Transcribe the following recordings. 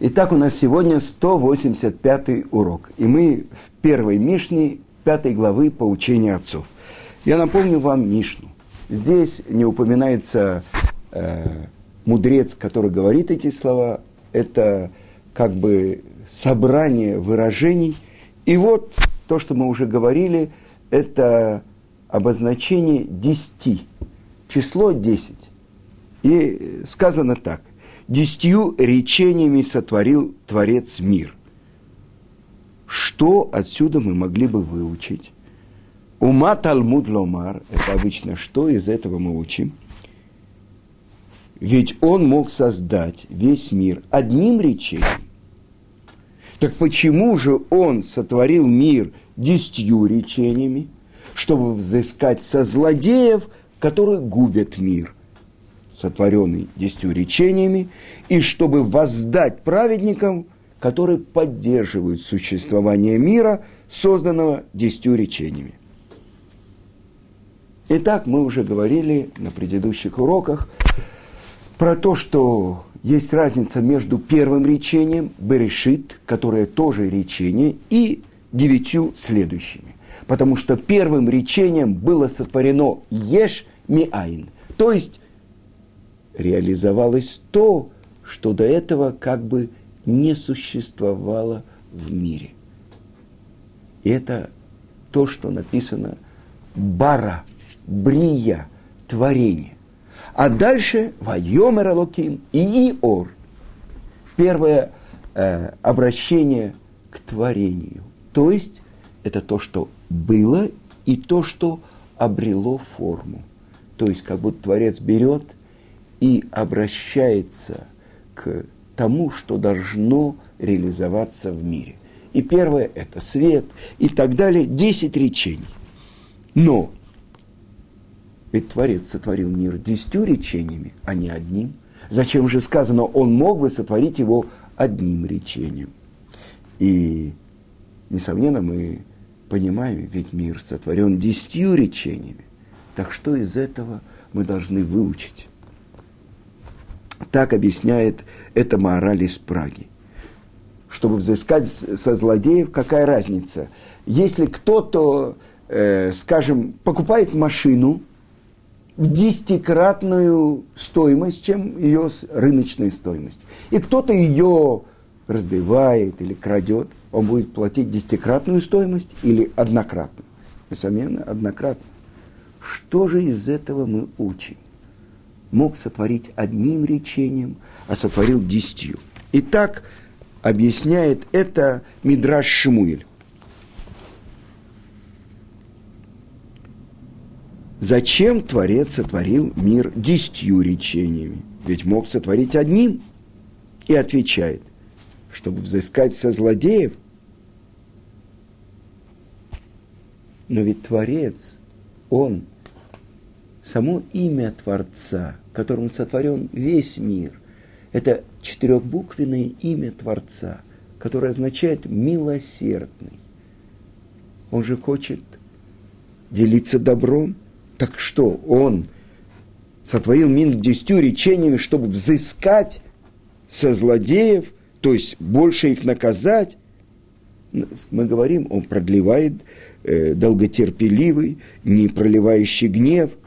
Итак, у нас сегодня 185 урок. И мы в первой Мишне, пятой главы поучения отцов. Я напомню вам Мишну. Здесь не упоминается э, мудрец, который говорит эти слова. Это как бы собрание выражений. И вот то, что мы уже говорили, это обозначение десяти. Число десять. И сказано так десятью речениями сотворил Творец мир. Что отсюда мы могли бы выучить? Ума Талмуд Ломар, это обычно что из этого мы учим? Ведь он мог создать весь мир одним речением. Так почему же он сотворил мир десятью речениями, чтобы взыскать со злодеев, которые губят мир – сотворенный десятью речениями, и чтобы воздать праведникам, которые поддерживают существование мира, созданного десятью речениями. Итак, мы уже говорили на предыдущих уроках про то, что есть разница между первым речением, Берешит, которое тоже речение, и девятью следующими. Потому что первым речением было сотворено Еш Миайн, то есть реализовалось то, что до этого как бы не существовало в мире. И это то, что написано бара, брия, творение. А дальше вайомер алоким и иор. Первое э, обращение к творению. То есть это то, что было, и то, что обрело форму. То есть как будто Творец берет – и обращается к тому, что должно реализоваться в мире. И первое – это свет, и так далее, десять речений. Но ведь Творец сотворил мир десятью речениями, а не одним. Зачем же сказано, он мог бы сотворить его одним речением? И, несомненно, мы понимаем, ведь мир сотворен десятью речениями. Так что из этого мы должны выучить? Так объясняет это мораль из Праги. Чтобы взыскать со злодеев, какая разница? Если кто-то, э, скажем, покупает машину в десятикратную стоимость, чем ее рыночная стоимость, и кто-то ее разбивает или крадет, он будет платить десятикратную стоимость или однократную? Несомненно, однократную. Что же из этого мы учим? Мог сотворить одним речением, а сотворил десятью. И так объясняет это Мидраш Шимуэль. Зачем Творец сотворил мир десятью речениями? Ведь мог сотворить одним. И отвечает, чтобы взыскать со злодеев. Но ведь Творец, Он, само имя Творца – которым сотворен весь мир. Это четырехбуквенное имя Творца, которое означает «милосердный». Он же хочет делиться добром. Так что он сотворил мир десятью речениями, чтобы взыскать со злодеев, то есть больше их наказать. Мы говорим, он продлевает э, долготерпеливый, не проливающий гнев –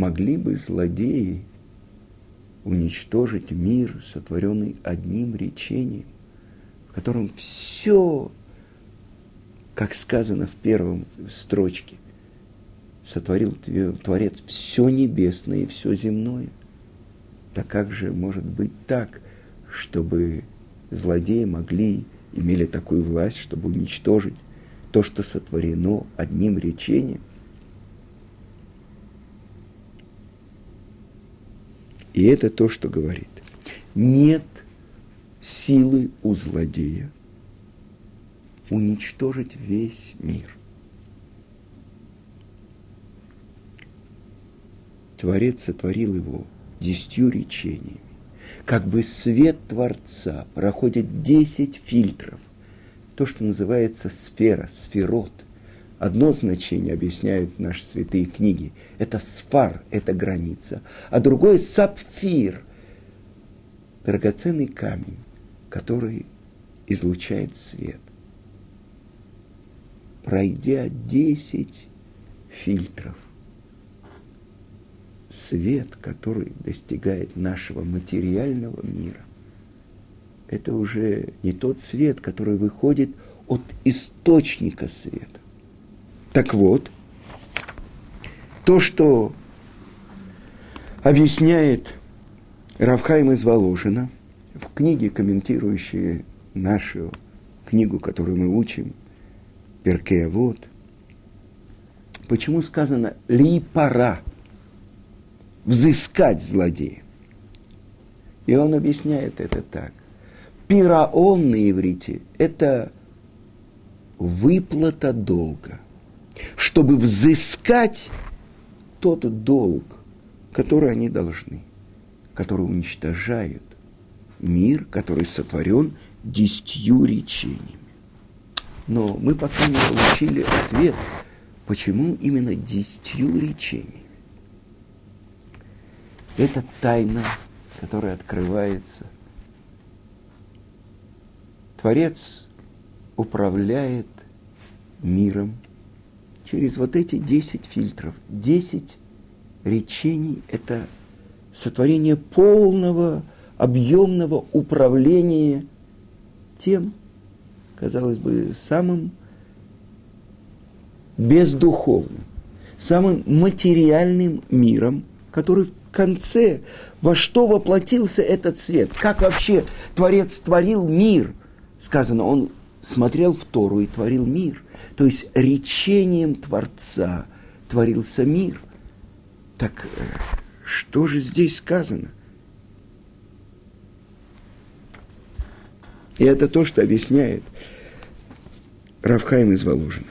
могли бы злодеи уничтожить мир, сотворенный одним речением, в котором все, как сказано в первом строчке, сотворил Творец все небесное и все земное. Так как же может быть так, чтобы злодеи могли, имели такую власть, чтобы уничтожить то, что сотворено одним речением? И это то, что говорит. Нет силы у злодея уничтожить весь мир. Творец сотворил его десятью речениями. Как бы свет Творца проходит десять фильтров. То, что называется сфера, сферот. Одно значение объясняют наши святые книги. Это сфар, это граница. А другое сапфир. Драгоценный камень, который излучает свет. Пройдя 10 фильтров, свет, который достигает нашего материального мира, это уже не тот свет, который выходит от источника света. Так вот, то, что объясняет Равхайм из Воложина в книге, комментирующей нашу книгу, которую мы учим, Перкея вот, почему сказано «ли пора» – взыскать злодея. И он объясняет это так. Пираон на иврите – это выплата долга, чтобы взыскать тот долг, который они должны, который уничтожает мир, который сотворен десятью речениями. Но мы пока не получили ответ, почему именно десятью речениями. Это тайна, которая открывается – Творец управляет миром через вот эти десять фильтров. Десять речений – это сотворение полного, объемного управления тем, казалось бы, самым бездуховным, самым материальным миром, который в конце, во что воплотился этот свет, как вообще Творец творил мир – сказано, он смотрел в Тору и творил мир. То есть речением Творца творился мир. Так э, что же здесь сказано? И это то, что объясняет Равхайм из Воложина.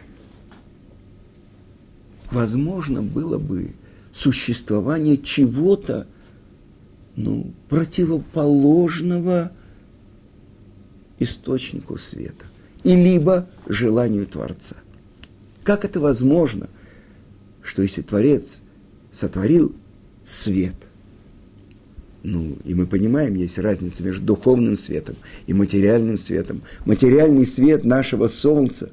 Возможно было бы существование чего-то, ну, противоположного источнику света, и либо желанию Творца. Как это возможно, что если Творец сотворил свет, ну, и мы понимаем, есть разница между духовным светом и материальным светом. Материальный свет нашего Солнца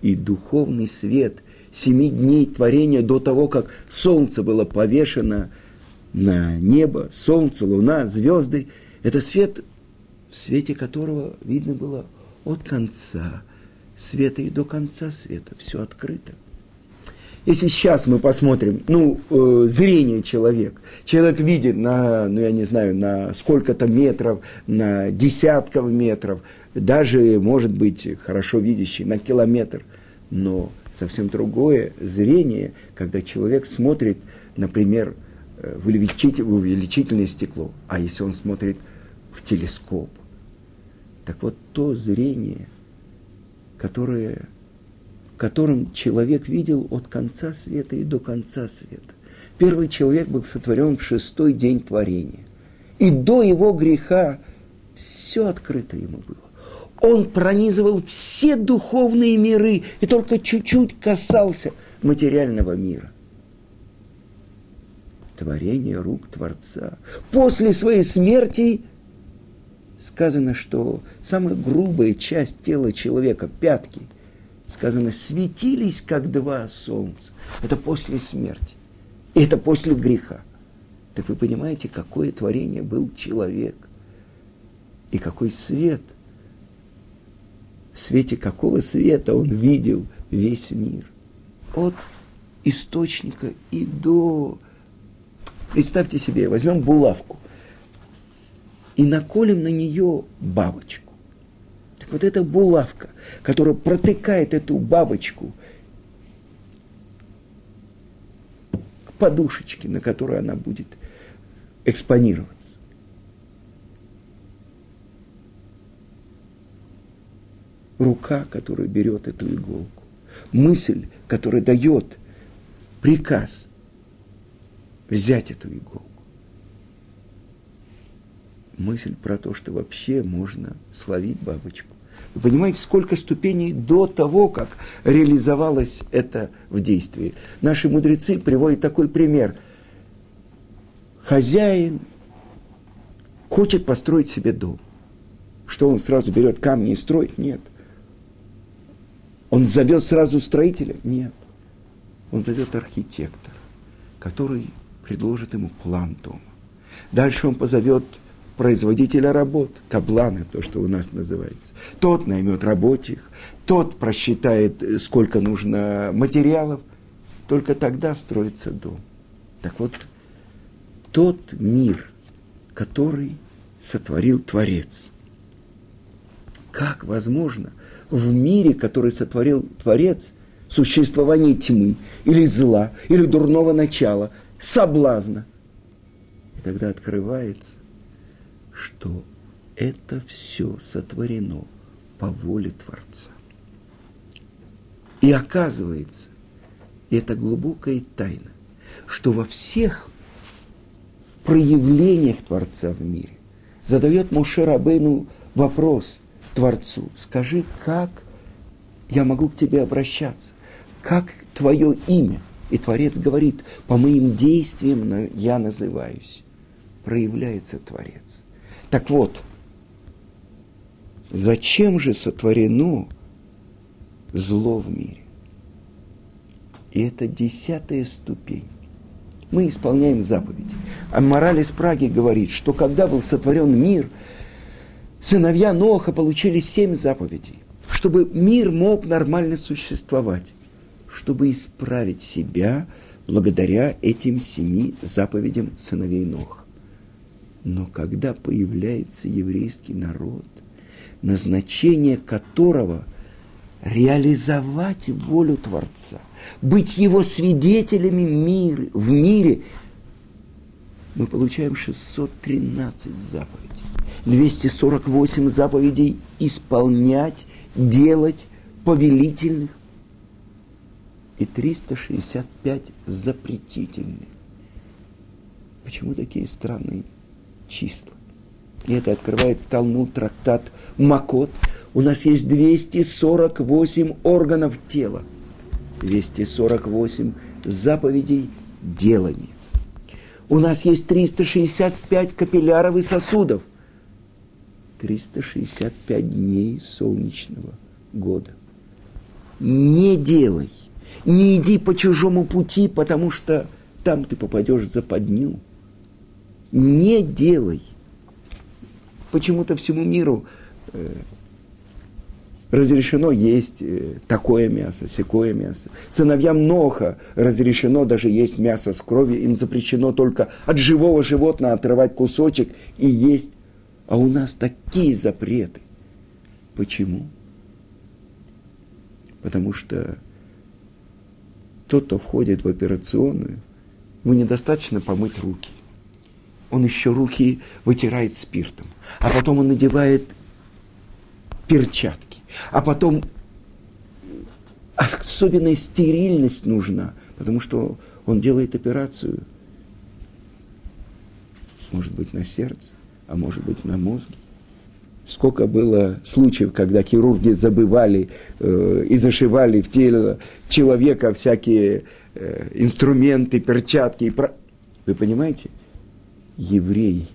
и духовный свет семи дней творения до того, как Солнце было повешено на небо, Солнце, Луна, звезды. Это свет в свете которого видно было от конца света и до конца света, все открыто. Если сейчас мы посмотрим, ну, э, зрение человека, человек видит на, ну, я не знаю, на сколько-то метров, на десятков метров, даже, может быть, хорошо видящий на километр, но совсем другое зрение, когда человек смотрит, например, э, в увеличительное стекло, а если он смотрит в телескоп, так вот, то зрение, которое, которым человек видел от конца света и до конца света. Первый человек был сотворен в шестой день творения. И до его греха все открыто ему было. Он пронизывал все духовные миры и только чуть-чуть касался материального мира. Творение рук Творца. После своей смерти – сказано, что самая грубая часть тела человека, пятки, сказано, светились, как два солнца. Это после смерти. И это после греха. Так вы понимаете, какое творение был человек. И какой свет. В свете какого света он видел весь мир. От источника и до... Представьте себе, возьмем булавку и наколем на нее бабочку. Так вот эта булавка, которая протыкает эту бабочку к подушечке, на которой она будет экспонироваться. Рука, которая берет эту иголку. Мысль, которая дает приказ взять эту иголку мысль про то, что вообще можно словить бабочку. Вы понимаете, сколько ступеней до того, как реализовалось это в действии. Наши мудрецы приводят такой пример. Хозяин хочет построить себе дом. Что он сразу берет камни и строит? Нет. Он зовет сразу строителя? Нет. Он зовет архитектора, который предложит ему план дома. Дальше он позовет производителя работ, кабланы, то, что у нас называется. Тот наймет рабочих, тот просчитает, сколько нужно материалов. Только тогда строится дом. Так вот, тот мир, который сотворил Творец. Как возможно в мире, который сотворил Творец, существование тьмы или зла, или дурного начала, соблазна? И тогда открывается, что это все сотворено по воле Творца. И оказывается, это глубокая тайна, что во всех проявлениях Творца в мире задает Моше Рабейну вопрос Творцу. Скажи, как я могу к тебе обращаться? Как твое имя? И Творец говорит, по моим действиям я называюсь. Проявляется Творец. Так вот, зачем же сотворено зло в мире? И это десятая ступень мы исполняем заповеди. А мораль из Праги говорит, что когда был сотворен мир, сыновья Ноха получили семь заповедей, чтобы мир мог нормально существовать, чтобы исправить себя благодаря этим семи заповедям сыновей Ноха. Но когда появляется еврейский народ, назначение которого реализовать волю Творца, быть его свидетелями мира, в мире, мы получаем 613 заповедей. 248 заповедей исполнять, делать, повелительных и 365 запретительных. Почему такие странные числа? И это открывает Талмуд, трактат Макот. У нас есть 248 органов тела – 248 заповедей делания. У нас есть 365 капилляров и сосудов. 365 дней солнечного года. Не делай, не иди по чужому пути, потому что там ты попадешь в западню. Не делай. Почему-то всему миру э, разрешено есть э, такое мясо, секое мясо. Сыновьям Ноха разрешено даже есть мясо с кровью, им запрещено только от живого животного отрывать кусочек и есть. А у нас такие запреты. Почему? Потому что тот, кто входит в операционную, ему недостаточно помыть руки. Он еще руки вытирает спиртом, а потом он надевает перчатки а потом особенная стерильность нужна, потому что он делает операцию, может быть, на сердце, а может быть, на мозге. Сколько было случаев, когда хирурги забывали э, и зашивали в тело человека всякие э, инструменты, перчатки. И про... Вы понимаете? Еврей,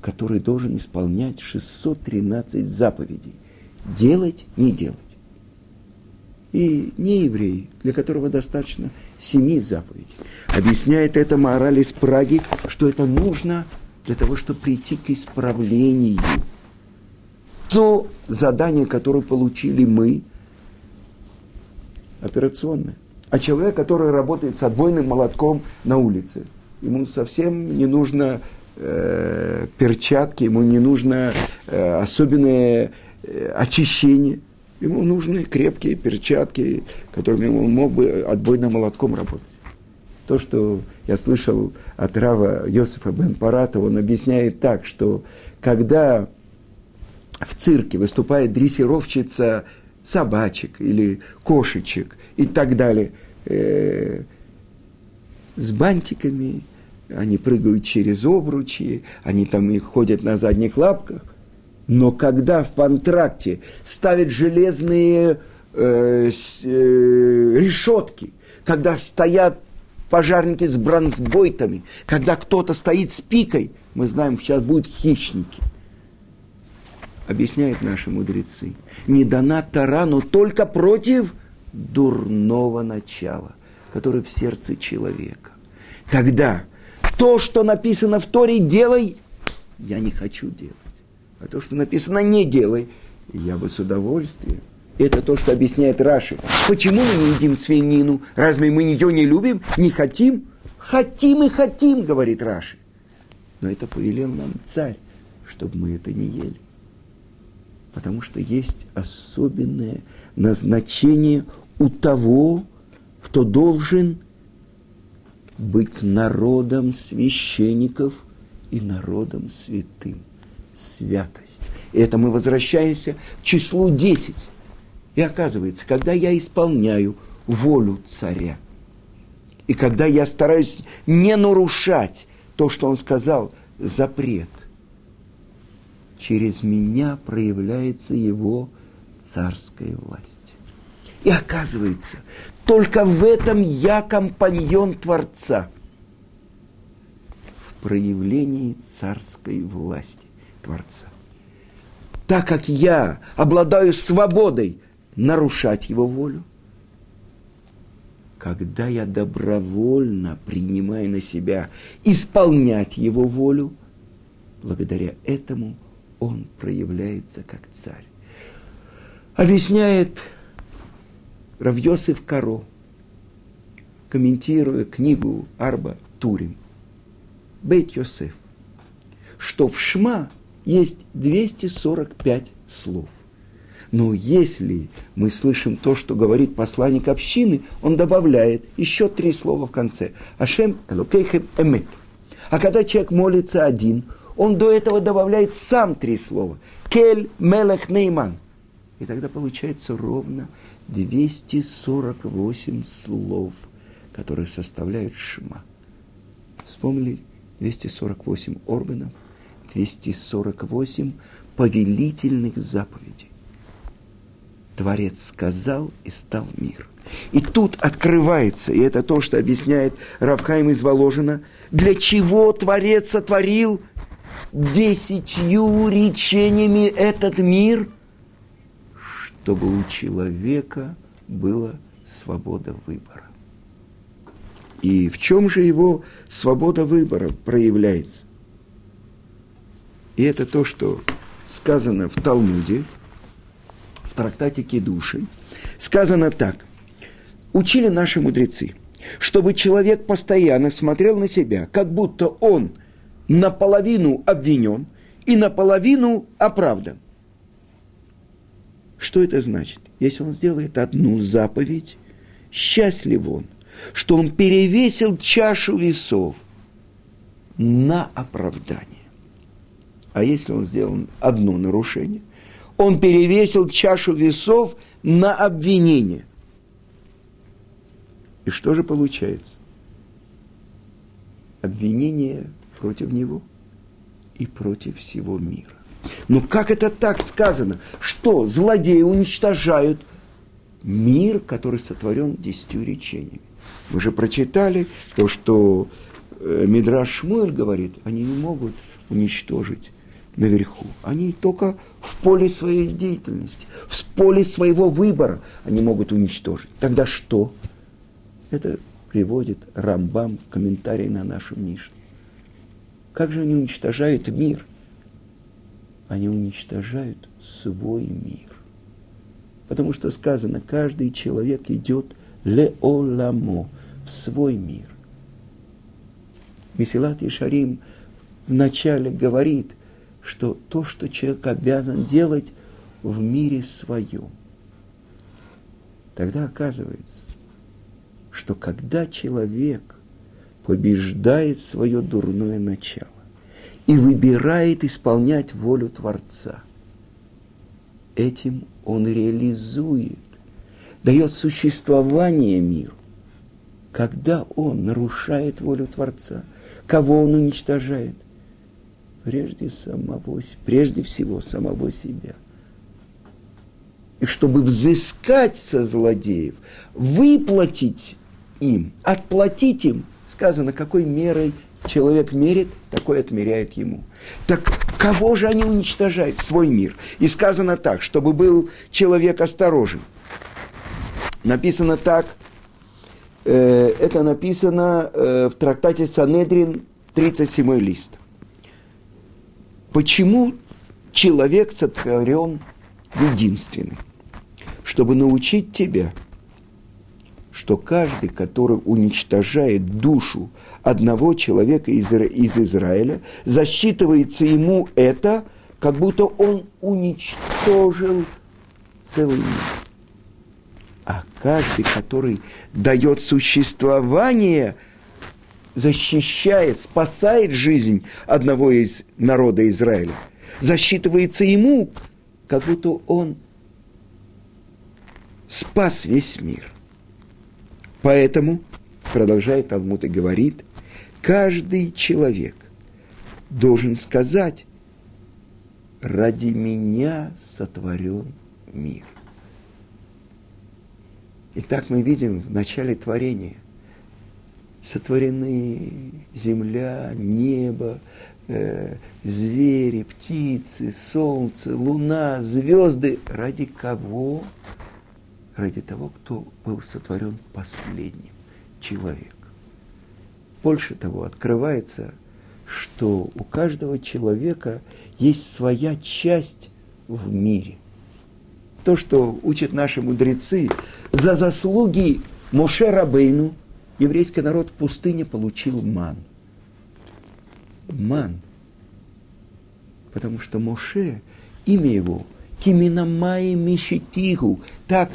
который должен исполнять 613 заповедей, делать, не делать. И не еврей, для которого достаточно семи заповедей. Объясняет это мораль из Праги, что это нужно для того, чтобы прийти к исправлению. То задание, которое получили мы, операционное. А человек, который работает с отбойным молотком на улице, ему совсем не нужно э, перчатки, ему не нужно э, особенные Э, очищение. Ему нужны крепкие перчатки, которыми он мог бы отбойным молотком работать. То, что я слышал от Рава Йосифа бен Парата, он объясняет так, что когда в цирке выступает дрессировщица собачек или кошечек и так далее, э, с бантиками, они прыгают через обручи, они там и ходят на задних лапках, Но когда в контракте ставят железные э, с, э, решетки, когда стоят пожарники с бронзбойтами, когда кто-то стоит с пикой, мы знаем, сейчас будут хищники. Объясняют наши мудрецы. Не дана Тара, но только против дурного начала, которое в сердце человека. Тогда то, что написано в Торе, делай, я не хочу делать. А то, что написано, не делай, я бы с удовольствием. Это то, что объясняет Раши. Почему мы не едим свинину? Разве мы ее не любим? Не хотим? Хотим и хотим, говорит Раши. Но это повелел нам царь, чтобы мы это не ели. Потому что есть особенное назначение у того, кто должен быть народом священников и народом святым. Святость. И это мы возвращаемся к числу 10. И оказывается, когда я исполняю волю царя, и когда я стараюсь не нарушать то, что он сказал, запрет, через меня проявляется его царская власть. И оказывается, только в этом я компаньон Творца. В проявлении царской власти Творца. Так как я обладаю свободой нарушать его волю, когда я добровольно принимаю на себя исполнять его волю, благодаря этому он проявляется как царь. Объясняет Равьосиф Каро, комментируя книгу Арба Турим, Бейт Йосеф, что в Шма есть 245 слов. Но если мы слышим то, что говорит посланник общины, он добавляет еще три слова в конце. Ашем элокейхем эмет. А когда человек молится один, он до этого добавляет сам три слова. Кель мелех нейман. И тогда получается ровно 248 слов, которые составляют шма. Вспомнили 248 органов, 248 повелительных заповедей. Творец сказал и стал мир. И тут открывается, и это то, что объясняет Равхайм из Воложина, для чего Творец сотворил десятью речениями этот мир – чтобы у человека была свобода выбора. И в чем же его свобода выбора проявляется? И это то, что сказано в Талмуде, в трактате Кедуши. Сказано так. Учили наши мудрецы, чтобы человек постоянно смотрел на себя, как будто он наполовину обвинен и наполовину оправдан. Что это значит? Если он сделает одну заповедь, счастлив он, что он перевесил чашу весов на оправдание. А если он сделал одно нарушение, он перевесил чашу весов на обвинение. И что же получается? Обвинение против него и против всего мира. Но как это так сказано? Что злодеи уничтожают мир, который сотворен десятью речениями? Мы же прочитали то, что э, Мидраш Шмуэль говорит, они не могут уничтожить наверху. Они только в поле своей деятельности, в поле своего выбора они могут уничтожить. Тогда что? Это приводит Рамбам в комментарии на нашу Мишну. Как же они уничтожают мир – они уничтожают свой мир. Потому что сказано, каждый человек идет леоламо, в свой мир. Месилат Ишарим вначале говорит, что то, что человек обязан делать в мире своем. Тогда оказывается, что когда человек побеждает свое дурное начало, и выбирает исполнять волю Творца. Этим он реализует, дает существование миру. Когда он нарушает волю Творца, кого он уничтожает? Прежде самого, прежде всего самого себя. И чтобы взыскать со злодеев, выплатить им, отплатить им, сказано, какой мерой человек мерит, такой отмеряет ему. Так кого же они уничтожают? Свой мир. И сказано так, чтобы был человек осторожен. Написано так, э, это написано э, в трактате Санедрин, 37 лист. Почему человек сотворен единственный? Чтобы научить тебя – что каждый, который уничтожает душу одного человека из, из Израиля, засчитывается ему это, как будто он уничтожил целый мир. А каждый, который дает существование, защищает, спасает жизнь одного из народа Израиля, засчитывается ему, как будто он спас весь мир. Поэтому, продолжает Талмуд и говорит, каждый человек должен сказать, ради меня сотворен мир. Итак, мы видим в начале творения сотворены земля, небо, э, звери, птицы, солнце, луна, звезды. Ради кого? Ради того, кто был сотворен последним, человек. Больше того, открывается, что у каждого человека есть своя часть в мире. То, что учат наши мудрецы, за заслуги Моше Рабейну еврейский народ в пустыне получил ман. Ман. Потому что Моше, имя его, Киминамай Мишитигу, так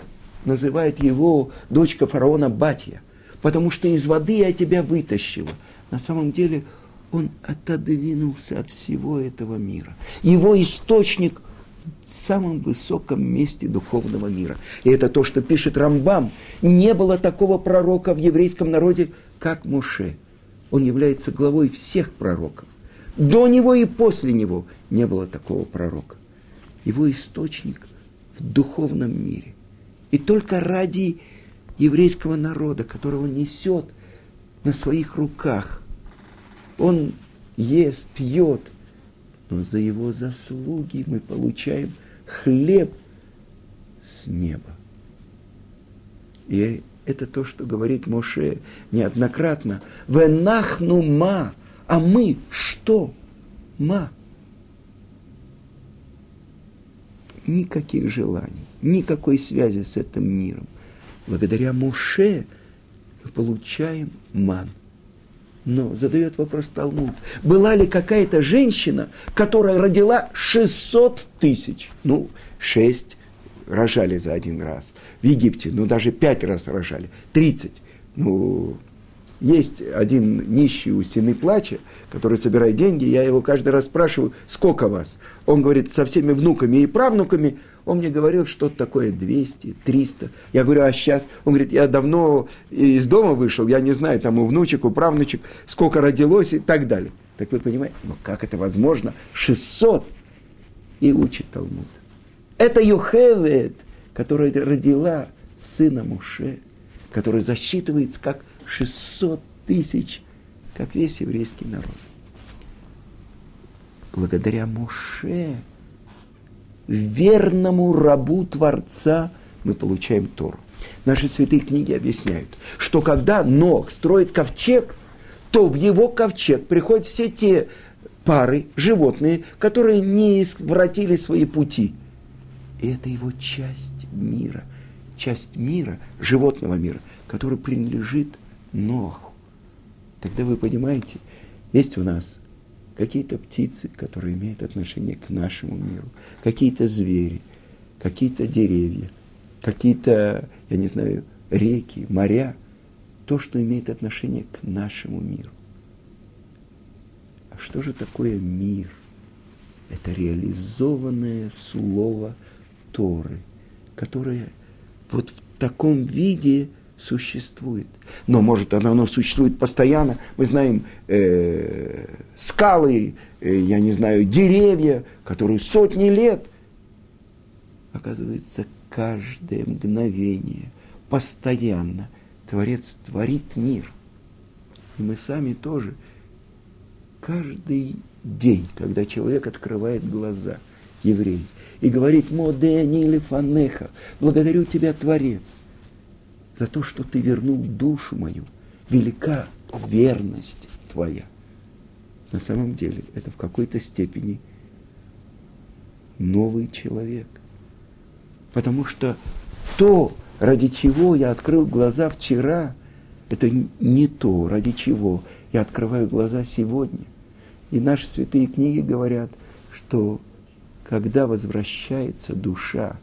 называет его дочка фараона Батья, потому что из воды я тебя вытащила. На самом деле он отодвинулся от всего этого мира. Его источник в самом высоком месте духовного мира. И это то, что пишет Рамбам. Не было такого пророка в еврейском народе, как Муше. Он является главой всех пророков. До него и после него не было такого пророка. Его источник в духовном мире. И только ради еврейского народа, которого несет на своих руках, он ест, пьет, но за его заслуги мы получаем хлеб с неба. И это то, что говорит Моше неоднократно. Венахну ма, а мы что? Ма. Никаких желаний никакой связи с этим миром. Благодаря Муше мы получаем ман. Но задает вопрос Талмуд. Была ли какая-то женщина, которая родила 600 тысяч? Ну, 6 рожали за один раз. В Египте, ну, даже 5 раз рожали. 30. Ну, есть один нищий у стены плача, который собирает деньги, я его каждый раз спрашиваю, сколько вас? Он говорит, со всеми внуками и правнуками он мне говорил что-то такое 200, 300. Я говорю, а сейчас? Он говорит, я давно из дома вышел, я не знаю, там у внучек, у правнучек, сколько родилось и так далее. Так вы понимаете, ну как это возможно? 600. И учит Талмуд. Это Юхевет, которая родила сына Муше, который засчитывается как 600 тысяч, как весь еврейский народ. Благодаря Муше верному рабу Творца мы получаем Тору. Наши святые книги объясняют, что когда Ног строит ковчег, то в его ковчег приходят все те пары, животные, которые не извратили свои пути. И это его часть мира, часть мира, животного мира, который принадлежит Ноху. Тогда вы понимаете, есть у нас какие-то птицы, которые имеют отношение к нашему миру, какие-то звери, какие-то деревья, какие-то, я не знаю, реки, моря, то, что имеет отношение к нашему миру. А что же такое мир? Это реализованное слово Торы, которое вот в таком виде существует. Но может оно, оно существует постоянно. Мы знаем э, скалы, э, я не знаю, деревья, которые сотни лет. Оказывается, каждое мгновение, постоянно Творец творит мир. И мы сами тоже каждый день, когда человек открывает глаза, еврей, и говорит, «Модени или фанеха, благодарю тебя, Творец, за то, что ты вернул душу мою. Велика верность твоя». На самом деле это в какой-то степени новый человек. Потому что то, ради чего я открыл глаза вчера, это не то, ради чего я открываю глаза сегодня. И наши святые книги говорят, что когда возвращается душа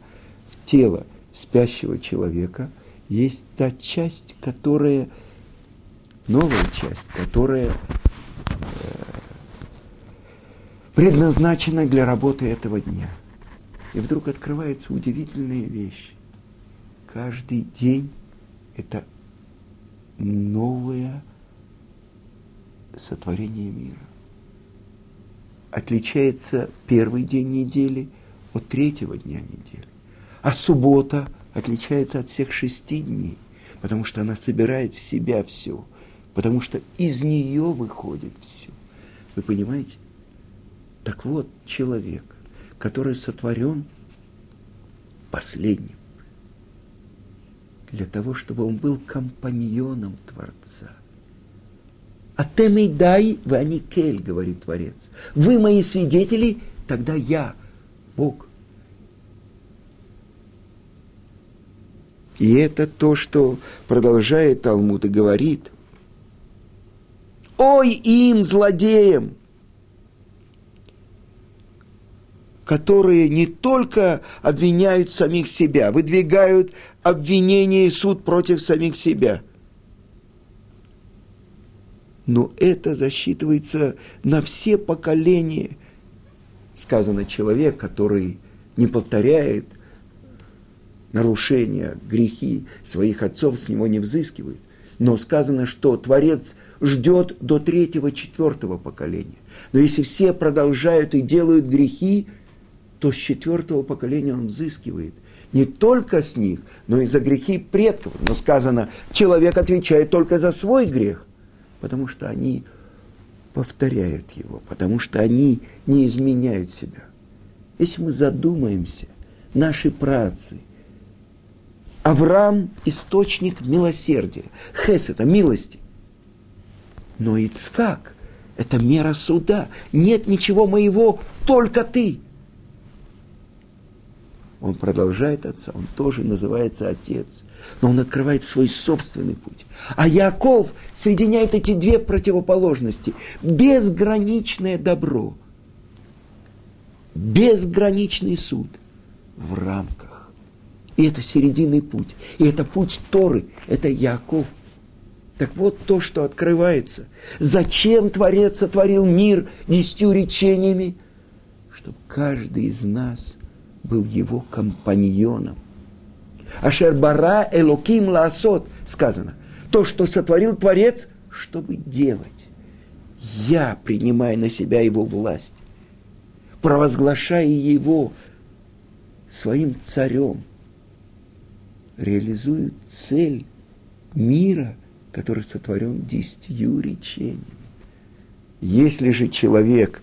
в тело спящего человека, есть та часть, которая, новая часть, которая э, предназначена для работы этого дня. И вдруг открывается удивительная вещь. Каждый день это новое сотворение мира отличается первый день недели от третьего дня недели. А суббота отличается от всех шести дней, потому что она собирает в себя все, потому что из нее выходит все. Вы понимаете? Так вот, человек, который сотворен последним, для того, чтобы он был компаньоном Творца – Атемей дай в аникель, говорит Творец. Вы мои свидетели, тогда я, Бог. И это то, что продолжает Талмуд и говорит. Ой им, злодеям, которые не только обвиняют самих себя, выдвигают обвинение и суд против самих себя – но это засчитывается на все поколения. Сказано, человек, который не повторяет нарушения, грехи своих отцов, с него не взыскивает. Но сказано, что Творец ждет до третьего, четвертого поколения. Но если все продолжают и делают грехи, то с четвертого поколения он взыскивает. Не только с них, но и за грехи предков. Но сказано, человек отвечает только за свой грех потому что они повторяют его, потому что они не изменяют себя. Если мы задумаемся, наши працы, Авраам – источник милосердия, Хес – это милости. Но Ицкак – это мера суда. Нет ничего моего, только ты – он продолжает отца, он тоже называется отец, но он открывает свой собственный путь. А Яков соединяет эти две противоположности. Безграничное добро, безграничный суд в рамках. И это серединный путь. И это путь Торы, это Яков. Так вот то, что открывается. Зачем Творец сотворил мир десятью речениями? Чтобы каждый из нас – был его компаньоном. Ашербара Элоким Лаасот сказано. То, что сотворил Творец, чтобы делать. Я принимаю на себя его власть, провозглашая его своим царем, реализую цель мира, который сотворен десятью речениями. Если же человек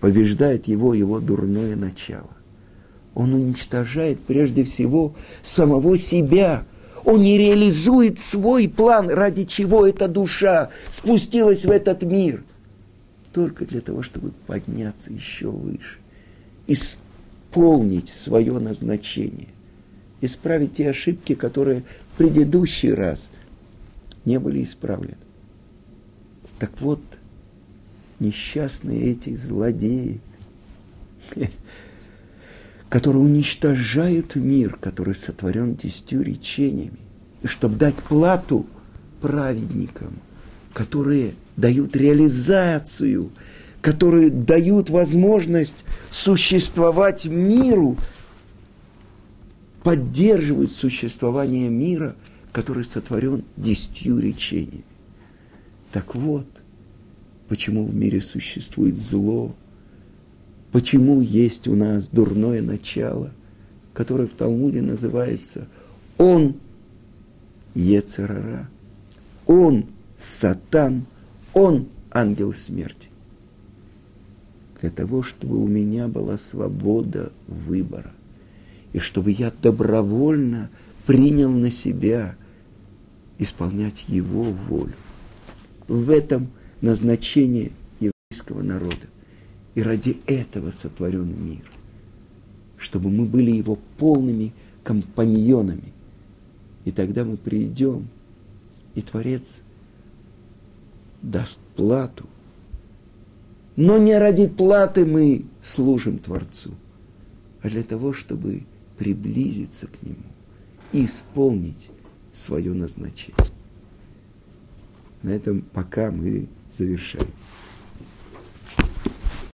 побеждает его, его дурное начало, он уничтожает прежде всего самого себя. Он не реализует свой план, ради чего эта душа спустилась в этот мир. Только для того, чтобы подняться еще выше, исполнить свое назначение, исправить те ошибки, которые в предыдущий раз не были исправлены. Так вот, несчастные эти злодеи, которые уничтожают мир, который сотворен десятью речениями, чтобы дать плату праведникам, которые дают реализацию, которые дают возможность существовать миру, поддерживают существование мира, который сотворен десятью речениями. Так вот, почему в мире существует зло, почему есть у нас дурное начало, которое в Талмуде называется «Он Ецерара», «Он Сатан», «Он ангел смерти». Для того, чтобы у меня была свобода выбора, и чтобы я добровольно принял на себя исполнять Его волю. В этом – назначение еврейского народа. И ради этого сотворен мир. Чтобы мы были его полными компаньонами. И тогда мы придем, и Творец даст плату. Но не ради платы мы служим Творцу, а для того, чтобы приблизиться к Нему и исполнить свое назначение. На этом пока мы завершаем.